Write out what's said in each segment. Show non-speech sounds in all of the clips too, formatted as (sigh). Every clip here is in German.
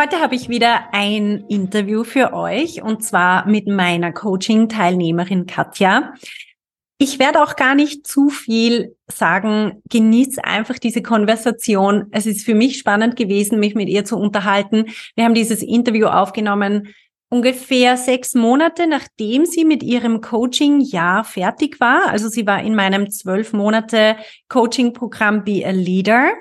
Heute habe ich wieder ein Interview für euch und zwar mit meiner Coaching-Teilnehmerin Katja. Ich werde auch gar nicht zu viel sagen. Genieß einfach diese Konversation. Es ist für mich spannend gewesen, mich mit ihr zu unterhalten. Wir haben dieses Interview aufgenommen ungefähr sechs Monate, nachdem sie mit ihrem Coaching-Jahr fertig war. Also sie war in meinem zwölf Monate Coaching-Programm Be a Leader.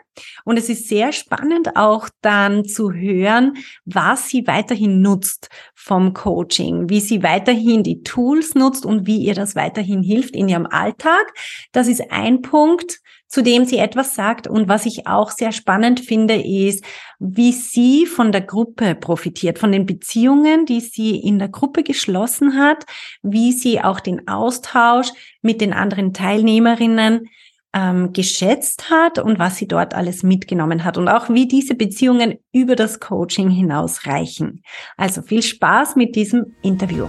Und es ist sehr spannend auch dann zu hören, was sie weiterhin nutzt vom Coaching, wie sie weiterhin die Tools nutzt und wie ihr das weiterhin hilft in ihrem Alltag. Das ist ein Punkt zu dem sie etwas sagt. Und was ich auch sehr spannend finde, ist, wie sie von der Gruppe profitiert, von den Beziehungen, die sie in der Gruppe geschlossen hat, wie sie auch den Austausch mit den anderen Teilnehmerinnen ähm, geschätzt hat und was sie dort alles mitgenommen hat und auch wie diese Beziehungen über das Coaching hinaus reichen. Also viel Spaß mit diesem Interview.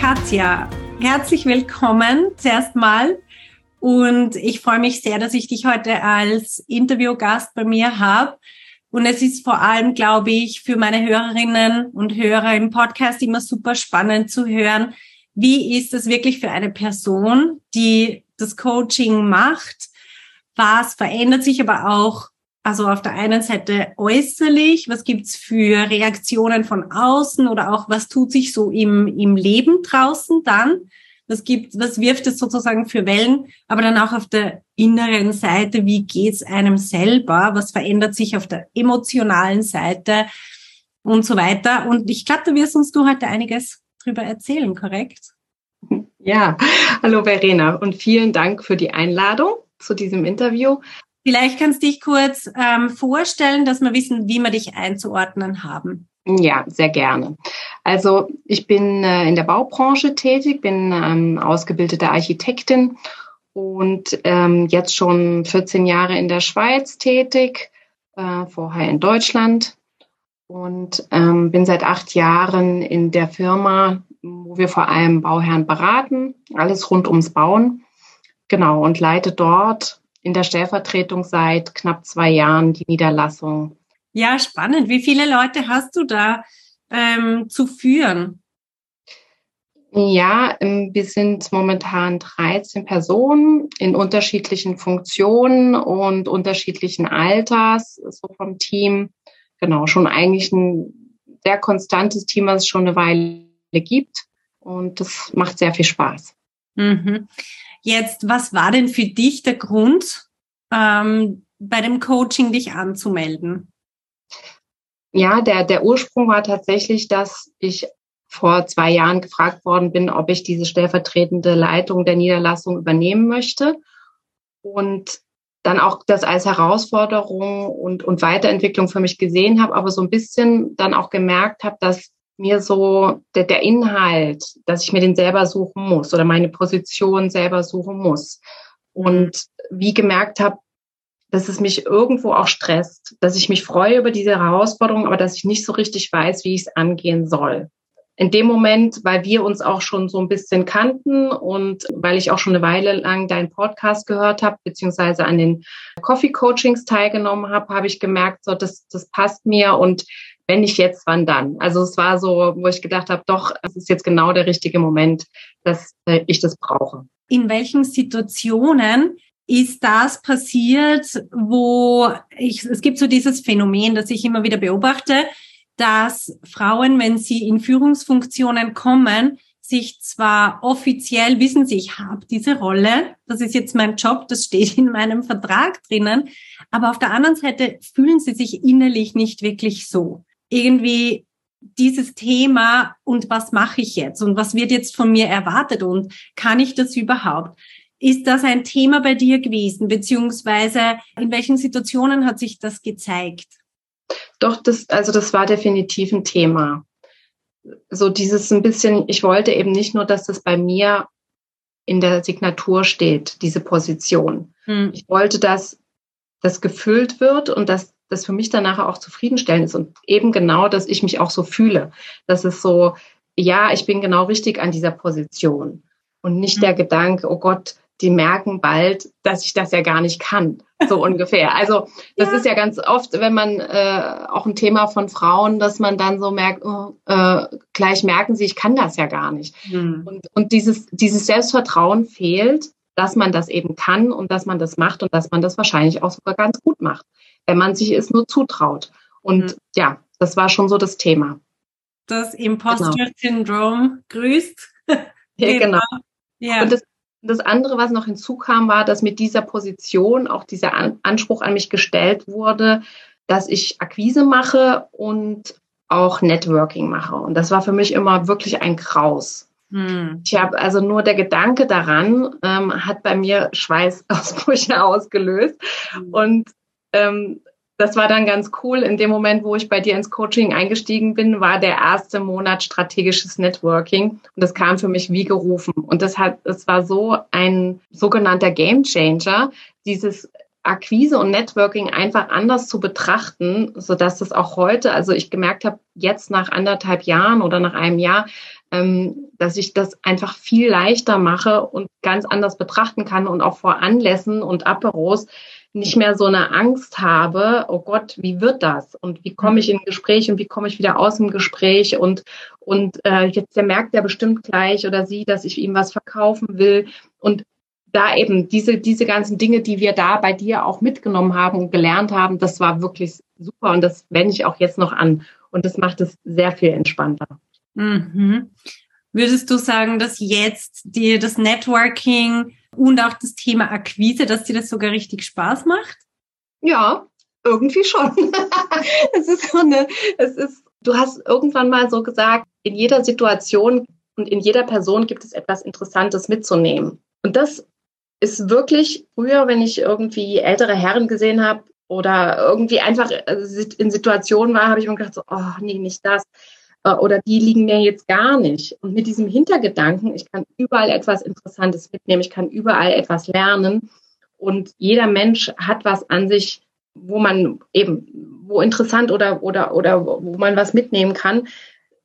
Katja, herzlich willkommen zuerst mal. Und ich freue mich sehr, dass ich dich heute als Interviewgast bei mir habe. Und es ist vor allem, glaube ich, für meine Hörerinnen und Hörer im Podcast immer super spannend zu hören, wie ist es wirklich für eine Person, die das Coaching macht? Was verändert sich aber auch also auf der einen Seite äußerlich, was gibt's für Reaktionen von außen oder auch was tut sich so im, im Leben draußen dann? Was gibt, was wirft es sozusagen für Wellen? Aber dann auch auf der inneren Seite, wie geht's einem selber? Was verändert sich auf der emotionalen Seite und so weiter? Und ich glaube, da wirst uns du heute einiges drüber erzählen, korrekt? Ja, hallo Verena und vielen Dank für die Einladung zu diesem Interview. Vielleicht kannst du dich kurz ähm, vorstellen, dass wir wissen, wie wir dich einzuordnen haben. Ja, sehr gerne. Also ich bin äh, in der Baubranche tätig, bin ähm, ausgebildete Architektin und ähm, jetzt schon 14 Jahre in der Schweiz tätig, äh, vorher in Deutschland und ähm, bin seit acht Jahren in der Firma, wo wir vor allem Bauherren beraten, alles rund ums Bauen. Genau, und leite dort in der Stellvertretung seit knapp zwei Jahren die Niederlassung. Ja, spannend. Wie viele Leute hast du da ähm, zu führen? Ja, ähm, wir sind momentan 13 Personen in unterschiedlichen Funktionen und unterschiedlichen Alters, so vom Team. Genau, schon eigentlich ein sehr konstantes Team, was es schon eine Weile gibt. Und das macht sehr viel Spaß. Mhm. Jetzt, was war denn für dich der Grund, ähm, bei dem Coaching dich anzumelden? Ja, der, der Ursprung war tatsächlich, dass ich vor zwei Jahren gefragt worden bin, ob ich diese stellvertretende Leitung der Niederlassung übernehmen möchte. Und dann auch das als Herausforderung und, und Weiterentwicklung für mich gesehen habe, aber so ein bisschen dann auch gemerkt habe, dass mir so der, der Inhalt, dass ich mir den selber suchen muss oder meine Position selber suchen muss. Und wie gemerkt habe, dass es mich irgendwo auch stresst, dass ich mich freue über diese Herausforderung, aber dass ich nicht so richtig weiß, wie ich es angehen soll. In dem Moment, weil wir uns auch schon so ein bisschen kannten und weil ich auch schon eine Weile lang deinen Podcast gehört habe, beziehungsweise an den Coffee Coachings teilgenommen habe, habe ich gemerkt, so das, das passt mir und wenn nicht jetzt, wann dann? Also es war so, wo ich gedacht habe, doch, es ist jetzt genau der richtige Moment, dass äh, ich das brauche. In welchen Situationen ist das passiert, wo ich, es gibt so dieses Phänomen, das ich immer wieder beobachte, dass Frauen, wenn sie in Führungsfunktionen kommen, sich zwar offiziell wissen sie, ich habe diese Rolle, das ist jetzt mein Job, das steht in meinem Vertrag drinnen, aber auf der anderen Seite fühlen sie sich innerlich nicht wirklich so irgendwie dieses Thema und was mache ich jetzt und was wird jetzt von mir erwartet und kann ich das überhaupt? Ist das ein Thema bei dir gewesen, beziehungsweise in welchen Situationen hat sich das gezeigt? Doch, das, also das war definitiv ein Thema. So dieses ein bisschen, ich wollte eben nicht nur, dass das bei mir in der Signatur steht, diese Position. Hm. Ich wollte, dass das gefüllt wird und dass das für mich danach auch zufriedenstellend ist und eben genau, dass ich mich auch so fühle. Das ist so, ja, ich bin genau richtig an dieser Position und nicht hm. der Gedanke, oh Gott, die merken bald, dass ich das ja gar nicht kann, so (laughs) ungefähr. Also das ja. ist ja ganz oft, wenn man äh, auch ein Thema von Frauen, dass man dann so merkt, oh, äh, gleich merken sie, ich kann das ja gar nicht. Mhm. Und, und dieses, dieses Selbstvertrauen fehlt, dass man das eben kann und dass man das macht und dass man das wahrscheinlich auch sogar ganz gut macht, wenn man sich es nur zutraut. Und mhm. ja, das war schon so das Thema. Das Imposter-Syndrom genau. grüßt. (laughs) Ja, genau. Ja. Und das das andere, was noch hinzukam, war, dass mit dieser Position auch dieser Anspruch an mich gestellt wurde, dass ich Akquise mache und auch Networking mache. Und das war für mich immer wirklich ein Kraus. Hm. Ich habe also nur der Gedanke daran, ähm, hat bei mir Schweißausbrüche (laughs) ausgelöst. Hm. Und ähm, das war dann ganz cool. In dem Moment, wo ich bei dir ins Coaching eingestiegen bin, war der erste Monat strategisches Networking. Und das kam für mich wie gerufen. Und das hat, es war so ein sogenannter Game Changer, dieses Akquise und Networking einfach anders zu betrachten, so dass das auch heute, also ich gemerkt habe, jetzt nach anderthalb Jahren oder nach einem Jahr, ähm, dass ich das einfach viel leichter mache und ganz anders betrachten kann und auch vor Anlässen und Aperos nicht mehr so eine Angst habe, oh Gott, wie wird das? Und wie komme ich in ein Gespräch und wie komme ich wieder aus dem Gespräch? Und, und äh, jetzt der merkt ja bestimmt gleich oder sie, dass ich ihm was verkaufen will. Und da eben diese, diese ganzen Dinge, die wir da bei dir auch mitgenommen haben und gelernt haben, das war wirklich super und das wende ich auch jetzt noch an. Und das macht es sehr viel entspannter. Mhm. Würdest du sagen, dass jetzt dir das Networking und auch das Thema Akquise, dass dir das sogar richtig Spaß macht? Ja, irgendwie schon. (laughs) es ist so eine, es ist, du hast irgendwann mal so gesagt, in jeder Situation und in jeder Person gibt es etwas Interessantes mitzunehmen. Und das ist wirklich früher, wenn ich irgendwie ältere Herren gesehen habe oder irgendwie einfach in Situationen war, habe ich mir gedacht, so, oh nee, nicht das. Äh, oder die liegen mir jetzt gar nicht. Und mit diesem Hintergedanken, ich kann überall etwas Interessantes mitnehmen, ich kann überall etwas lernen und jeder Mensch hat was an sich, wo man eben, wo interessant oder, oder, oder wo man was mitnehmen kann.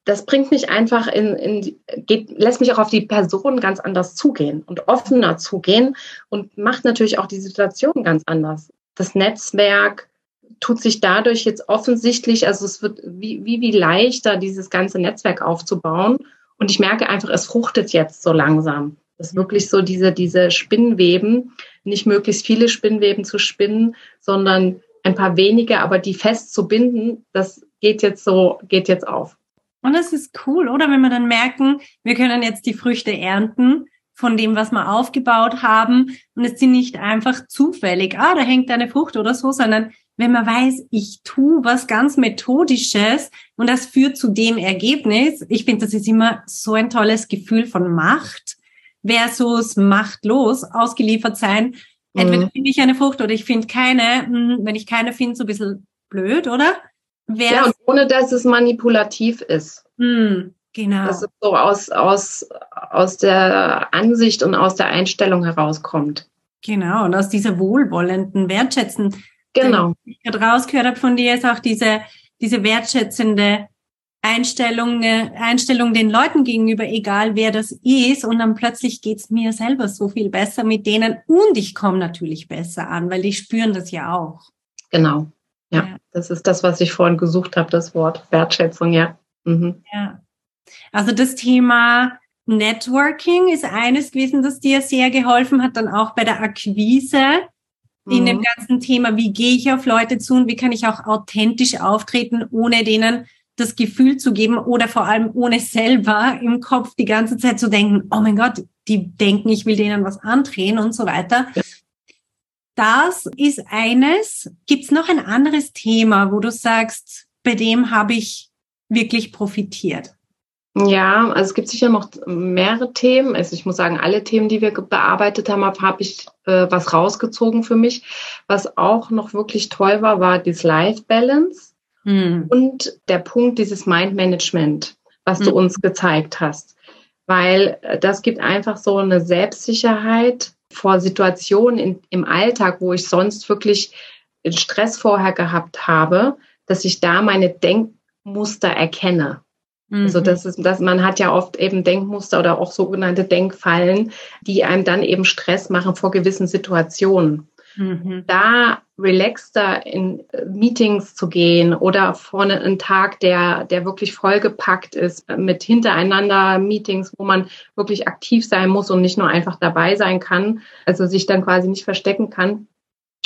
Das bringt mich einfach in, in geht, lässt mich auch auf die Person ganz anders zugehen und offener zugehen und macht natürlich auch die Situation ganz anders. Das Netzwerk, tut sich dadurch jetzt offensichtlich, also es wird wie, wie, wie leichter, dieses ganze Netzwerk aufzubauen. Und ich merke einfach, es fruchtet jetzt so langsam. Das ist wirklich so diese, diese Spinnweben, nicht möglichst viele Spinnweben zu spinnen, sondern ein paar wenige, aber die fest zu binden, das geht jetzt so, geht jetzt auf. Und das ist cool, oder? Wenn wir dann merken, wir können jetzt die Früchte ernten von dem, was wir aufgebaut haben. Und es sind nicht einfach zufällig, ah, da hängt eine Frucht oder so, sondern wenn man weiß, ich tue was ganz Methodisches und das führt zu dem Ergebnis, ich finde, das ist immer so ein tolles Gefühl von Macht versus machtlos ausgeliefert sein. Entweder mhm. finde ich eine Frucht oder ich finde keine. Hm, wenn ich keine finde, so ein bisschen blöd, oder? Versus ja, und ohne dass es manipulativ ist. Mhm, genau. Dass es so aus, aus, aus der Ansicht und aus der Einstellung herauskommt. Genau, und aus dieser wohlwollenden, wertschätzenden Genau. Was ich gerade rausgehört habe von dir, ist auch diese, diese wertschätzende Einstellung, äh, Einstellung den Leuten gegenüber, egal wer das ist. Und dann plötzlich geht's mir selber so viel besser mit denen. Und ich komme natürlich besser an, weil die spüren das ja auch. Genau. Ja, ja. das ist das, was ich vorhin gesucht habe, das Wort Wertschätzung, ja. Mhm. Ja. Also das Thema Networking ist eines gewesen, das dir sehr geholfen hat, dann auch bei der Akquise in dem mhm. ganzen Thema, wie gehe ich auf Leute zu und wie kann ich auch authentisch auftreten, ohne denen das Gefühl zu geben oder vor allem ohne selber im Kopf die ganze Zeit zu denken, oh mein Gott, die denken, ich will denen was andrehen und so weiter. Das ist eines. Gibt es noch ein anderes Thema, wo du sagst, bei dem habe ich wirklich profitiert? Ja, also es gibt sicher noch mehrere Themen. Also ich muss sagen, alle Themen, die wir bearbeitet haben, habe ich äh, was rausgezogen für mich. Was auch noch wirklich toll war, war das Life Balance hm. und der Punkt dieses Mind Management, was hm. du uns gezeigt hast. Weil äh, das gibt einfach so eine Selbstsicherheit vor Situationen in, im Alltag, wo ich sonst wirklich Stress vorher gehabt habe, dass ich da meine Denkmuster erkenne. Also mhm. das ist, dass man hat ja oft eben Denkmuster oder auch sogenannte Denkfallen, die einem dann eben Stress machen vor gewissen Situationen. Mhm. Da relaxter in äh, Meetings zu gehen oder vorne einen Tag, der, der wirklich vollgepackt ist mit hintereinander Meetings, wo man wirklich aktiv sein muss und nicht nur einfach dabei sein kann, also sich dann quasi nicht verstecken kann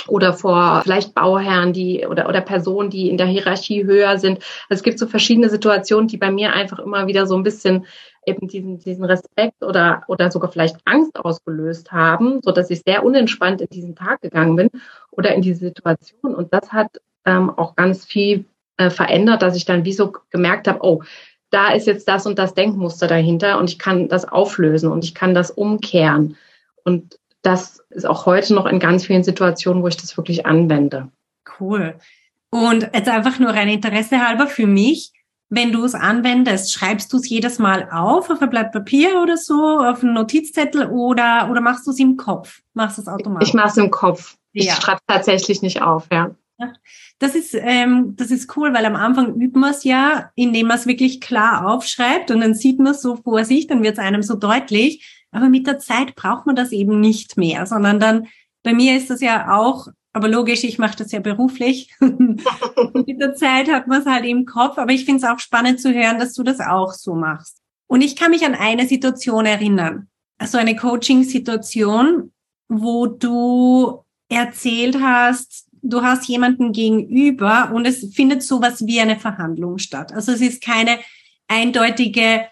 oder vor vielleicht Bauherren, die oder, oder Personen, die in der Hierarchie höher sind. Also es gibt so verschiedene Situationen, die bei mir einfach immer wieder so ein bisschen eben diesen, diesen Respekt oder, oder sogar vielleicht Angst ausgelöst haben, so dass ich sehr unentspannt in diesen Tag gegangen bin oder in diese Situation. Und das hat ähm, auch ganz viel äh, verändert, dass ich dann wie so gemerkt habe, oh, da ist jetzt das und das Denkmuster dahinter und ich kann das auflösen und ich kann das umkehren. Und das ist auch heute noch in ganz vielen Situationen, wo ich das wirklich anwende. Cool. Und jetzt einfach nur rein Interesse halber für mich, wenn du es anwendest, schreibst du es jedes Mal auf auf ein Blatt Papier oder so, auf einen Notizzettel oder, oder machst du es im Kopf? Machst du es automatisch? Ich mache es im Kopf. Ich ja. schreibe tatsächlich nicht auf, ja. Das ist, ähm, das ist cool, weil am Anfang übt man es ja, indem man es wirklich klar aufschreibt und dann sieht man es so vor sich, dann wird es einem so deutlich. Aber mit der Zeit braucht man das eben nicht mehr, sondern dann, bei mir ist das ja auch, aber logisch, ich mache das ja beruflich. (laughs) mit der Zeit hat man es halt im Kopf, aber ich finde es auch spannend zu hören, dass du das auch so machst. Und ich kann mich an eine Situation erinnern, also eine Coaching-Situation, wo du erzählt hast, du hast jemanden gegenüber und es findet sowas wie eine Verhandlung statt. Also es ist keine eindeutige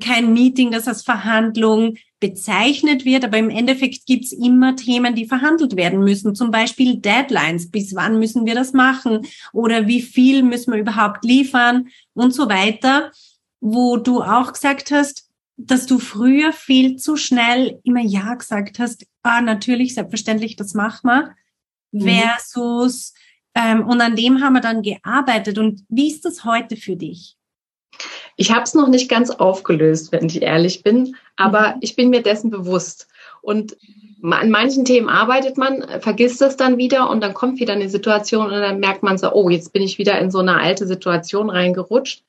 kein Meeting, das als Verhandlung bezeichnet wird, aber im Endeffekt gibt's immer Themen, die verhandelt werden müssen. Zum Beispiel Deadlines. Bis wann müssen wir das machen? Oder wie viel müssen wir überhaupt liefern? Und so weiter. Wo du auch gesagt hast, dass du früher viel zu schnell immer Ja gesagt hast. Ah, natürlich, selbstverständlich, das machen wir. Mhm. Versus, ähm, und an dem haben wir dann gearbeitet. Und wie ist das heute für dich? Ich habe es noch nicht ganz aufgelöst, wenn ich ehrlich bin, aber mhm. ich bin mir dessen bewusst. Und an manchen Themen arbeitet man, vergisst es dann wieder und dann kommt wieder eine Situation und dann merkt man so, oh, jetzt bin ich wieder in so eine alte Situation reingerutscht.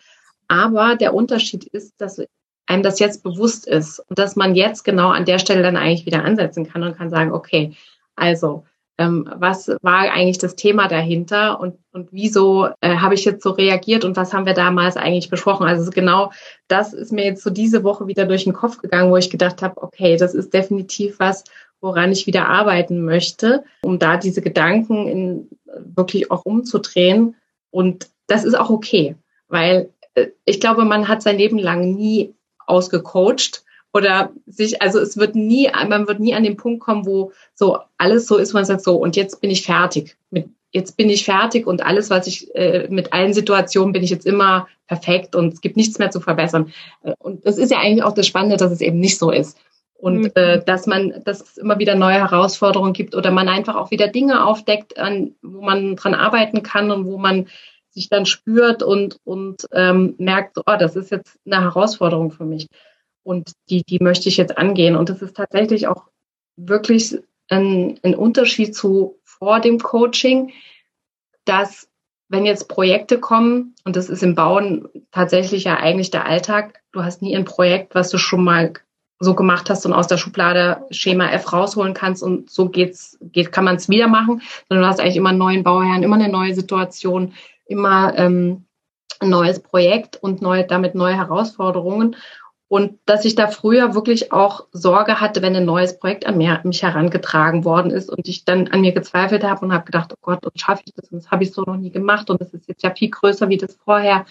Aber der Unterschied ist, dass einem das jetzt bewusst ist und dass man jetzt genau an der Stelle dann eigentlich wieder ansetzen kann und kann sagen, okay, also ähm, was war eigentlich das Thema dahinter und, und wieso äh, habe ich jetzt so reagiert und was haben wir damals eigentlich besprochen. Also genau das ist mir jetzt so diese Woche wieder durch den Kopf gegangen, wo ich gedacht habe, okay, das ist definitiv was, woran ich wieder arbeiten möchte, um da diese Gedanken in, wirklich auch umzudrehen. Und das ist auch okay, weil äh, ich glaube, man hat sein Leben lang nie ausgecoacht oder sich, also es wird nie, man wird nie an den Punkt kommen, wo so alles so ist, wo man sagt, so, und jetzt bin ich fertig. Mit, jetzt bin ich fertig und alles, was ich, äh, mit allen Situationen bin ich jetzt immer perfekt und es gibt nichts mehr zu verbessern. Äh, und das ist ja eigentlich auch das Spannende, dass es eben nicht so ist. Und mhm. äh, dass man, dass es immer wieder neue Herausforderungen gibt oder man einfach auch wieder Dinge aufdeckt, an, wo man dran arbeiten kann und wo man sich dann spürt und, und ähm, merkt, oh, das ist jetzt eine Herausforderung für mich. Und die, die möchte ich jetzt angehen. Und das ist tatsächlich auch wirklich ein, ein Unterschied zu vor dem Coaching, dass wenn jetzt Projekte kommen, und das ist im Bauen tatsächlich ja eigentlich der Alltag, du hast nie ein Projekt, was du schon mal so gemacht hast und aus der Schublade Schema F rausholen kannst und so geht's, geht, kann man es wieder machen, sondern du hast eigentlich immer einen neuen Bauherrn, immer eine neue Situation, immer ähm, ein neues Projekt und neue, damit neue Herausforderungen. Und dass ich da früher wirklich auch Sorge hatte, wenn ein neues Projekt an mich herangetragen worden ist und ich dann an mir gezweifelt habe und habe gedacht, oh Gott, und schaffe ich das? Und das habe ich so noch nie gemacht und das ist jetzt ja viel größer wie das vorher.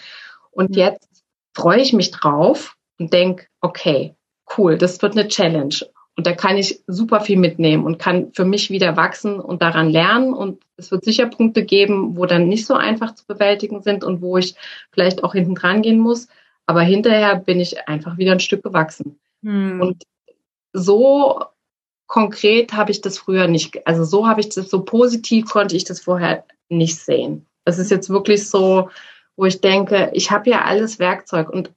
Und jetzt freue ich mich drauf und denke, okay, cool, das wird eine Challenge. Und da kann ich super viel mitnehmen und kann für mich wieder wachsen und daran lernen. Und es wird sicher Punkte geben, wo dann nicht so einfach zu bewältigen sind und wo ich vielleicht auch hinten dran gehen muss. Aber hinterher bin ich einfach wieder ein Stück gewachsen. Mhm. Und so konkret habe ich das früher nicht, also so habe ich das, so positiv konnte ich das vorher nicht sehen. Es ist jetzt wirklich so, wo ich denke, ich habe ja alles Werkzeug und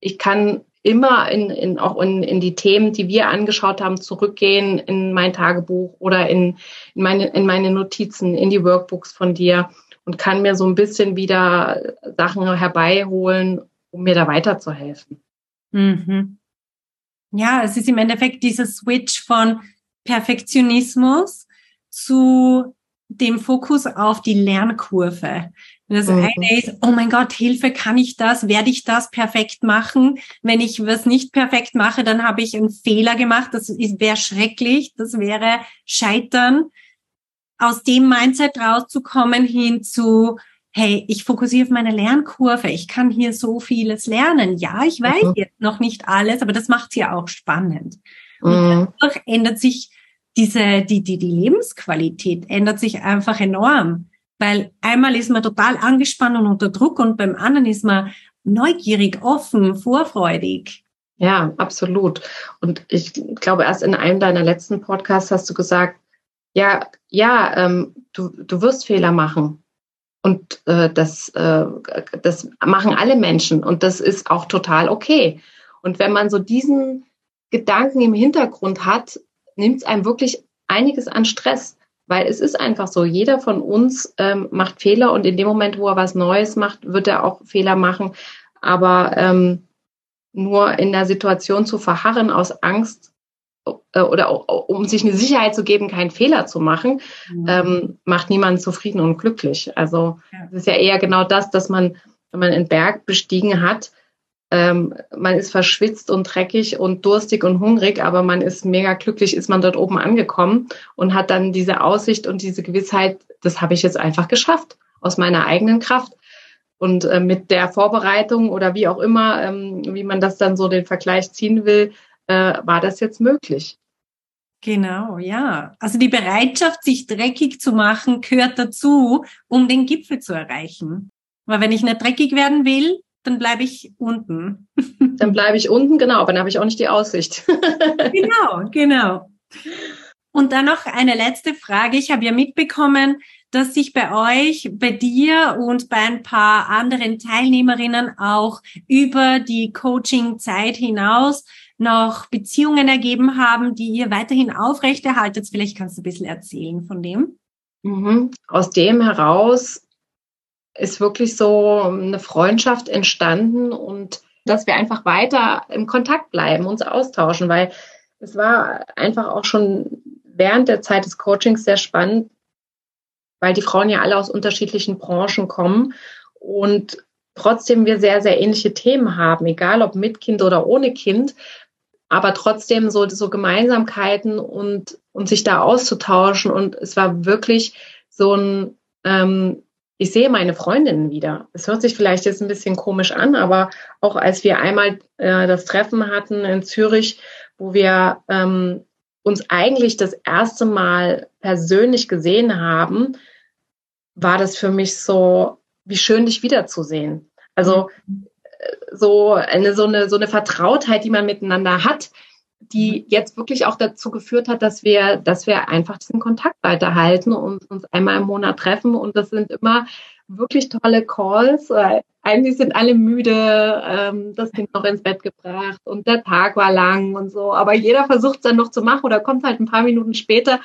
ich kann immer in, in auch in, in die Themen, die wir angeschaut haben, zurückgehen in mein Tagebuch oder in, in, meine, in meine Notizen, in die Workbooks von dir und kann mir so ein bisschen wieder Sachen herbeiholen, um mir da weiterzuhelfen. Mhm. Ja, es ist im Endeffekt dieser Switch von Perfektionismus zu dem Fokus auf die Lernkurve. Das mhm. eine ist, oh mein Gott, Hilfe, kann ich das? Werde ich das perfekt machen? Wenn ich was nicht perfekt mache, dann habe ich einen Fehler gemacht. Das wäre schrecklich. Das wäre Scheitern. Aus dem Mindset rauszukommen hin zu, hey, ich fokussiere auf meine Lernkurve. Ich kann hier so vieles lernen. Ja, ich weiß mhm. jetzt noch nicht alles, aber das macht es ja auch spannend. Und mhm. dadurch ändert sich diese, die, die, die Lebensqualität ändert sich einfach enorm. Weil einmal ist man total angespannt und unter Druck und beim anderen ist man neugierig, offen, vorfreudig. Ja, absolut. Und ich glaube, erst in einem deiner letzten Podcasts hast du gesagt, ja, ja, ähm, du, du wirst Fehler machen. Und äh, das, äh, das machen alle Menschen und das ist auch total okay. Und wenn man so diesen Gedanken im Hintergrund hat, nimmt es einem wirklich einiges an Stress. Weil es ist einfach so, jeder von uns ähm, macht Fehler und in dem Moment, wo er was Neues macht, wird er auch Fehler machen. Aber ähm, nur in der Situation zu verharren aus Angst äh, oder um sich eine Sicherheit zu geben, keinen Fehler zu machen, mhm. ähm, macht niemanden zufrieden und glücklich. Also es ja. ist ja eher genau das, dass man, wenn man einen Berg bestiegen hat, ähm, man ist verschwitzt und dreckig und durstig und hungrig, aber man ist mega glücklich, ist man dort oben angekommen und hat dann diese Aussicht und diese Gewissheit, das habe ich jetzt einfach geschafft aus meiner eigenen Kraft. Und äh, mit der Vorbereitung oder wie auch immer, ähm, wie man das dann so den Vergleich ziehen will, äh, war das jetzt möglich. Genau, ja. Also die Bereitschaft, sich dreckig zu machen, gehört dazu, um den Gipfel zu erreichen. Weil wenn ich nicht dreckig werden will, dann bleibe ich unten. (laughs) Dann bleibe ich unten, genau, aber dann habe ich auch nicht die Aussicht. (laughs) genau, genau. Und dann noch eine letzte Frage. Ich habe ja mitbekommen, dass sich bei euch, bei dir und bei ein paar anderen Teilnehmerinnen auch über die Coaching-Zeit hinaus noch Beziehungen ergeben haben, die ihr weiterhin aufrechterhaltet. Vielleicht kannst du ein bisschen erzählen von dem. Mhm. Aus dem heraus ist wirklich so eine Freundschaft entstanden und dass wir einfach weiter im Kontakt bleiben, uns austauschen, weil es war einfach auch schon während der Zeit des Coachings sehr spannend, weil die Frauen ja alle aus unterschiedlichen Branchen kommen und trotzdem wir sehr, sehr ähnliche Themen haben, egal ob mit Kind oder ohne Kind, aber trotzdem so, so Gemeinsamkeiten und, und sich da auszutauschen. Und es war wirklich so ein, ähm, ich sehe meine Freundinnen wieder. Es hört sich vielleicht jetzt ein bisschen komisch an, aber auch als wir einmal äh, das Treffen hatten in Zürich, wo wir ähm, uns eigentlich das erste Mal persönlich gesehen haben, war das für mich so, wie schön dich wiederzusehen. Also äh, so eine, so eine, so eine Vertrautheit, die man miteinander hat, die mhm. jetzt wirklich auch dazu geführt hat, dass wir, dass wir einfach diesen Kontakt weiterhalten und uns einmal im Monat treffen. Und das sind immer wirklich tolle Calls. Eigentlich sind alle müde, ähm, das Kind noch ins Bett gebracht und der Tag war lang und so. Aber jeder versucht es dann noch zu machen oder kommt halt ein paar Minuten später.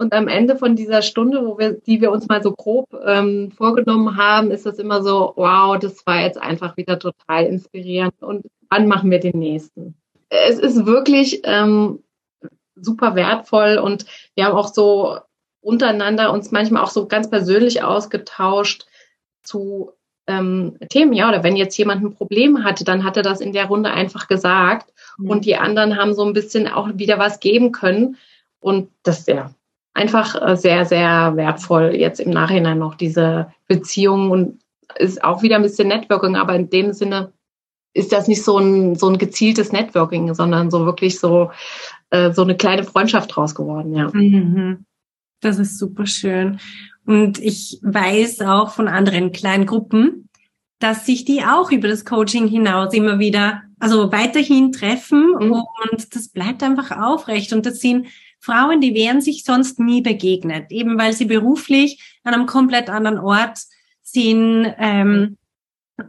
Und am Ende von dieser Stunde, wo wir, die wir uns mal so grob ähm, vorgenommen haben, ist das immer so, wow, das war jetzt einfach wieder total inspirierend. Und wann machen wir den nächsten? es ist wirklich ähm, super wertvoll und wir haben auch so untereinander uns manchmal auch so ganz persönlich ausgetauscht zu ähm, Themen, ja, oder wenn jetzt jemand ein Problem hatte, dann hat er das in der Runde einfach gesagt mhm. und die anderen haben so ein bisschen auch wieder was geben können und das ist ja einfach äh, sehr, sehr wertvoll jetzt im Nachhinein noch diese Beziehung und ist auch wieder ein bisschen Networking, aber in dem Sinne ist das nicht so ein, so ein gezieltes Networking, sondern so wirklich so, äh, so eine kleine Freundschaft draus geworden, ja. Mhm. Das ist super schön. Und ich weiß auch von anderen kleinen Gruppen, dass sich die auch über das Coaching hinaus immer wieder, also weiterhin treffen mhm. und das bleibt einfach aufrecht. Und das sind Frauen, die wären sich sonst nie begegnet, eben weil sie beruflich an einem komplett anderen Ort sind. Ähm,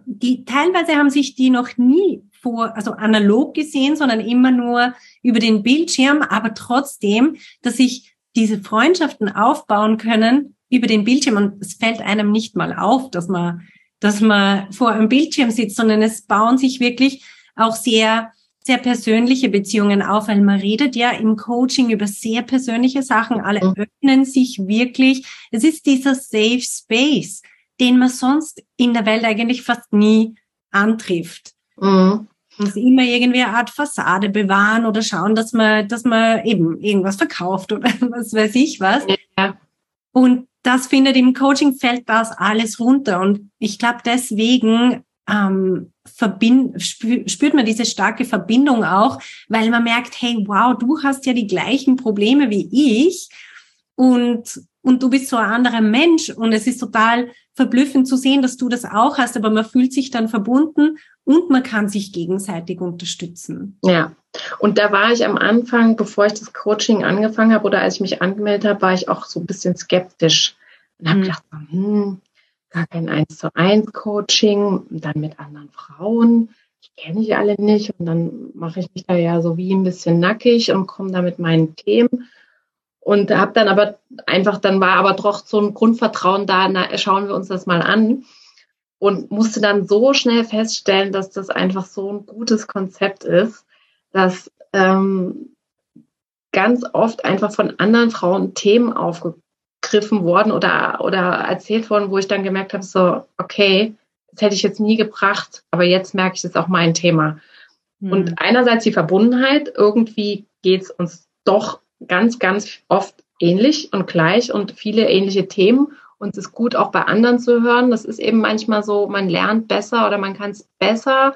die teilweise haben sich die noch nie vor, also analog gesehen, sondern immer nur über den Bildschirm, aber trotzdem, dass sich diese Freundschaften aufbauen können über den Bildschirm und es fällt einem nicht mal auf, dass man, dass man vor einem Bildschirm sitzt, sondern es bauen sich wirklich auch sehr sehr persönliche Beziehungen auf, weil man redet ja im Coaching über sehr persönliche Sachen. Alle mhm. öffnen sich wirklich. Es ist dieser Safe Space, den man sonst in der Welt eigentlich fast nie antrifft. Mhm. Muss immer irgendwie eine Art Fassade bewahren oder schauen, dass man, dass man eben irgendwas verkauft oder (laughs) was weiß ich was. Ja. Und das findet im Coaching fällt das alles runter. Und ich glaube, deswegen ähm, verbind, spürt man diese starke Verbindung auch, weil man merkt, hey, wow, du hast ja die gleichen Probleme wie ich und, und du bist so ein anderer Mensch und es ist total verblüffend zu sehen, dass du das auch hast, aber man fühlt sich dann verbunden und man kann sich gegenseitig unterstützen. Ja, und da war ich am Anfang, bevor ich das Coaching angefangen habe oder als ich mich angemeldet habe, war ich auch so ein bisschen skeptisch und habe mhm. gedacht, hm, gar kein eins zu eins Coaching, dann mit anderen Frauen. Ich kenne ich alle nicht und dann mache ich mich da ja so wie ein bisschen nackig und komme da mit meinen Themen und habe dann aber einfach, dann war aber doch so ein Grundvertrauen da, na, schauen wir uns das mal an und musste dann so schnell feststellen, dass das einfach so ein gutes Konzept ist, dass ähm, ganz oft einfach von anderen Frauen Themen aufge aufgegriffen worden oder, oder erzählt worden, wo ich dann gemerkt habe, so, okay, das hätte ich jetzt nie gebracht, aber jetzt merke ich, das ist auch mein Thema. Mhm. Und einerseits die Verbundenheit, irgendwie geht es uns doch ganz, ganz oft ähnlich und gleich und viele ähnliche Themen. Und es ist gut, auch bei anderen zu hören. Das ist eben manchmal so, man lernt besser oder man kann es besser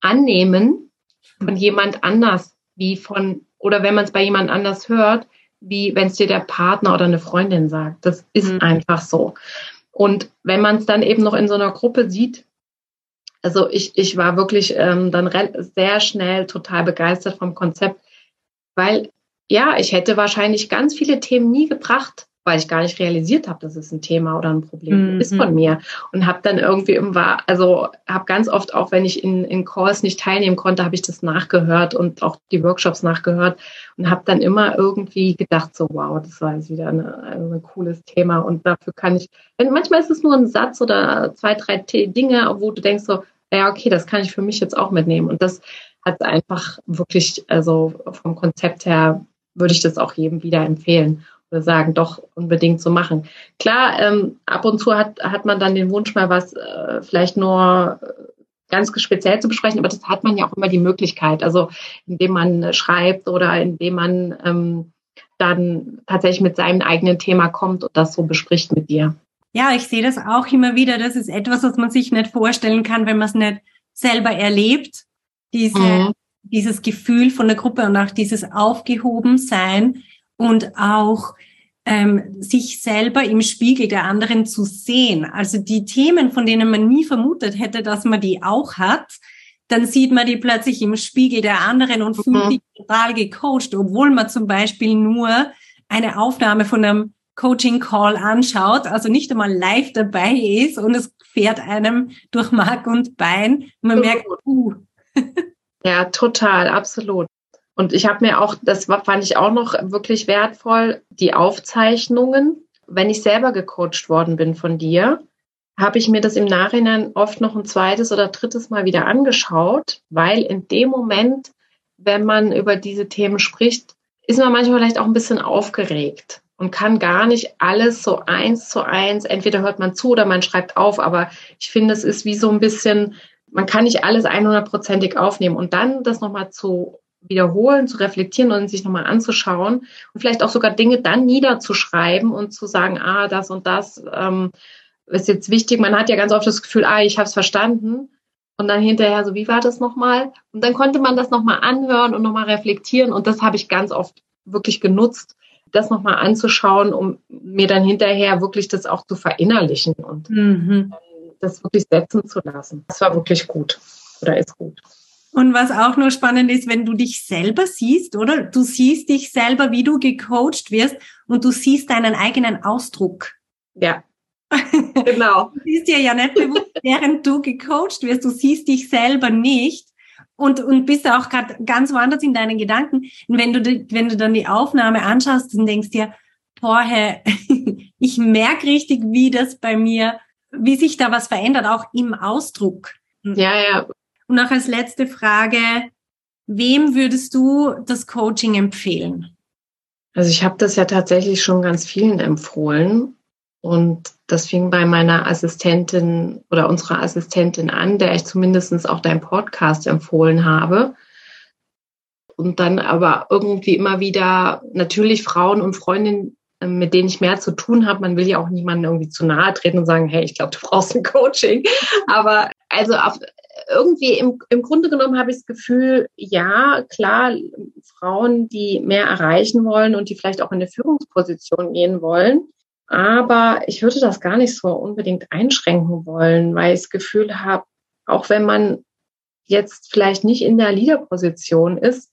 annehmen von jemand anders, wie von, oder wenn man es bei jemand anders hört, wie wenn es dir der Partner oder eine Freundin sagt. Das ist mhm. einfach so. Und wenn man es dann eben noch in so einer Gruppe sieht, also ich, ich war wirklich ähm, dann sehr schnell total begeistert vom Konzept, weil ja, ich hätte wahrscheinlich ganz viele Themen nie gebracht, weil ich gar nicht realisiert habe, dass es ein Thema oder ein Problem mhm. ist von mir. Und habe dann irgendwie immer, also habe ganz oft auch, wenn ich in, in Calls nicht teilnehmen konnte, habe ich das nachgehört und auch die Workshops nachgehört und habe dann immer irgendwie gedacht, so wow, das war jetzt wieder eine, ein cooles Thema und dafür kann ich, manchmal ist es nur ein Satz oder zwei, drei Dinge, wo du denkst so, ja, okay, das kann ich für mich jetzt auch mitnehmen. Und das hat einfach wirklich, also vom Konzept her würde ich das auch jedem wieder empfehlen sagen, doch unbedingt zu machen. Klar, ähm, ab und zu hat, hat man dann den Wunsch, mal was äh, vielleicht nur äh, ganz speziell zu besprechen, aber das hat man ja auch immer die Möglichkeit. Also indem man schreibt oder indem man ähm, dann tatsächlich mit seinem eigenen Thema kommt und das so bespricht mit dir. Ja, ich sehe das auch immer wieder. Das ist etwas, was man sich nicht vorstellen kann, wenn man es nicht selber erlebt. Diese, mhm. Dieses Gefühl von der Gruppe und auch dieses Aufgehobensein und auch ähm, sich selber im Spiegel der anderen zu sehen. Also die Themen, von denen man nie vermutet hätte, dass man die auch hat, dann sieht man die plötzlich im Spiegel der anderen und fühlt mhm. sich total gecoacht, obwohl man zum Beispiel nur eine Aufnahme von einem Coaching-Call anschaut, also nicht einmal live dabei ist und es fährt einem durch Mark und Bein. Und man merkt, uh. (laughs) ja, total, absolut. Und ich habe mir auch, das fand ich auch noch wirklich wertvoll, die Aufzeichnungen. Wenn ich selber gecoacht worden bin von dir, habe ich mir das im Nachhinein oft noch ein zweites oder drittes Mal wieder angeschaut, weil in dem Moment, wenn man über diese Themen spricht, ist man manchmal vielleicht auch ein bisschen aufgeregt und kann gar nicht alles so eins zu eins, entweder hört man zu oder man schreibt auf, aber ich finde, es ist wie so ein bisschen, man kann nicht alles 100%ig aufnehmen und dann das nochmal zu wiederholen, zu reflektieren und sich nochmal anzuschauen und vielleicht auch sogar Dinge dann niederzuschreiben und zu sagen, ah, das und das ähm, ist jetzt wichtig. Man hat ja ganz oft das Gefühl, ah, ich habe es verstanden. Und dann hinterher so, wie war das nochmal? Und dann konnte man das nochmal anhören und nochmal reflektieren. Und das habe ich ganz oft wirklich genutzt, das nochmal anzuschauen, um mir dann hinterher wirklich das auch zu verinnerlichen und mhm. das wirklich setzen zu lassen. Das war wirklich gut oder ist gut. Und was auch nur spannend ist, wenn du dich selber siehst, oder? Du siehst dich selber, wie du gecoacht wirst und du siehst deinen eigenen Ausdruck. Ja. (laughs) Genau. du siehst dir ja nicht bewusst, während du gecoacht wirst, du siehst dich selber nicht und, und bist auch gerade ganz woanders in deinen Gedanken. Und wenn du, wenn du dann die Aufnahme anschaust, dann denkst du dir, boah, (laughs) ich merke richtig, wie das bei mir, wie sich da was verändert, auch im Ausdruck. Ja, ja, und noch als letzte Frage, wem würdest du das Coaching empfehlen? Also ich habe das ja tatsächlich schon ganz vielen empfohlen. Und das fing bei meiner Assistentin oder unserer Assistentin an, der ich zumindest auch deinen Podcast empfohlen habe. Und dann aber irgendwie immer wieder natürlich Frauen und Freundinnen, äh, mit denen ich mehr zu tun habe. Man will ja auch niemanden irgendwie zu nahe treten und sagen, hey, ich glaube, du brauchst ein Coaching. Aber also auf, irgendwie im, im Grunde genommen habe ich das Gefühl, ja, klar, Frauen, die mehr erreichen wollen und die vielleicht auch in eine Führungsposition gehen wollen. Aber ich würde das gar nicht so unbedingt einschränken wollen, weil ich das Gefühl habe, auch wenn man jetzt vielleicht nicht in der Leaderposition ist,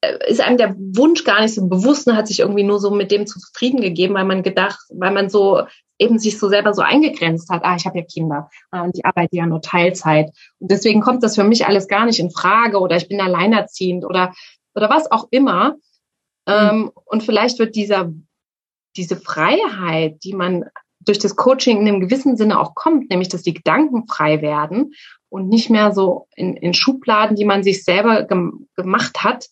äh, ist einem der Wunsch gar nicht so bewusst, hat sich irgendwie nur so mit dem zufrieden gegeben, weil man gedacht, weil man so eben sich so selber so eingegrenzt hat, ah, ich habe ja Kinder ah, und ich arbeite ja nur Teilzeit. Und deswegen kommt das für mich alles gar nicht in Frage oder ich bin alleinerziehend oder, oder was auch immer. Mhm. Ähm, und vielleicht wird dieser, diese Freiheit, die man durch das Coaching in einem gewissen Sinne auch kommt, nämlich dass die Gedanken frei werden und nicht mehr so in, in Schubladen, die man sich selber gem gemacht hat,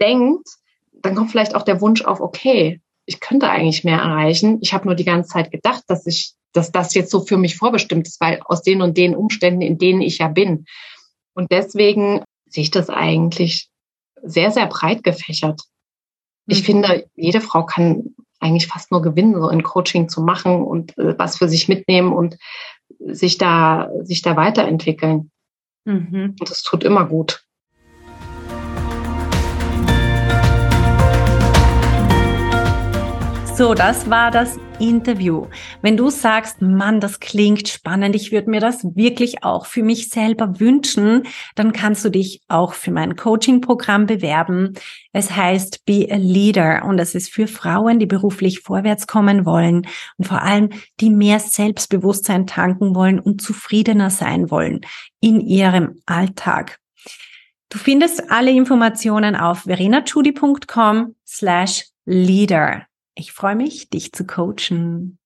denkt, dann kommt vielleicht auch der Wunsch auf, okay, ich könnte eigentlich mehr erreichen. Ich habe nur die ganze Zeit gedacht, dass ich, dass das jetzt so für mich vorbestimmt ist, weil aus den und den Umständen, in denen ich ja bin. Und deswegen sehe ich das eigentlich sehr, sehr breit gefächert. Ich mhm. finde, jede Frau kann eigentlich fast nur gewinnen, so ein Coaching zu machen und äh, was für sich mitnehmen und sich da, sich da weiterentwickeln. Mhm. Und das tut immer gut. So, das war das Interview. Wenn du sagst, Mann, das klingt spannend, ich würde mir das wirklich auch für mich selber wünschen, dann kannst du dich auch für mein Coaching-Programm bewerben. Es heißt Be a Leader und es ist für Frauen, die beruflich vorwärts kommen wollen und vor allem, die mehr Selbstbewusstsein tanken wollen und zufriedener sein wollen in ihrem Alltag. Du findest alle Informationen auf verenachudi.com slash leader. Ich freue mich, dich zu coachen.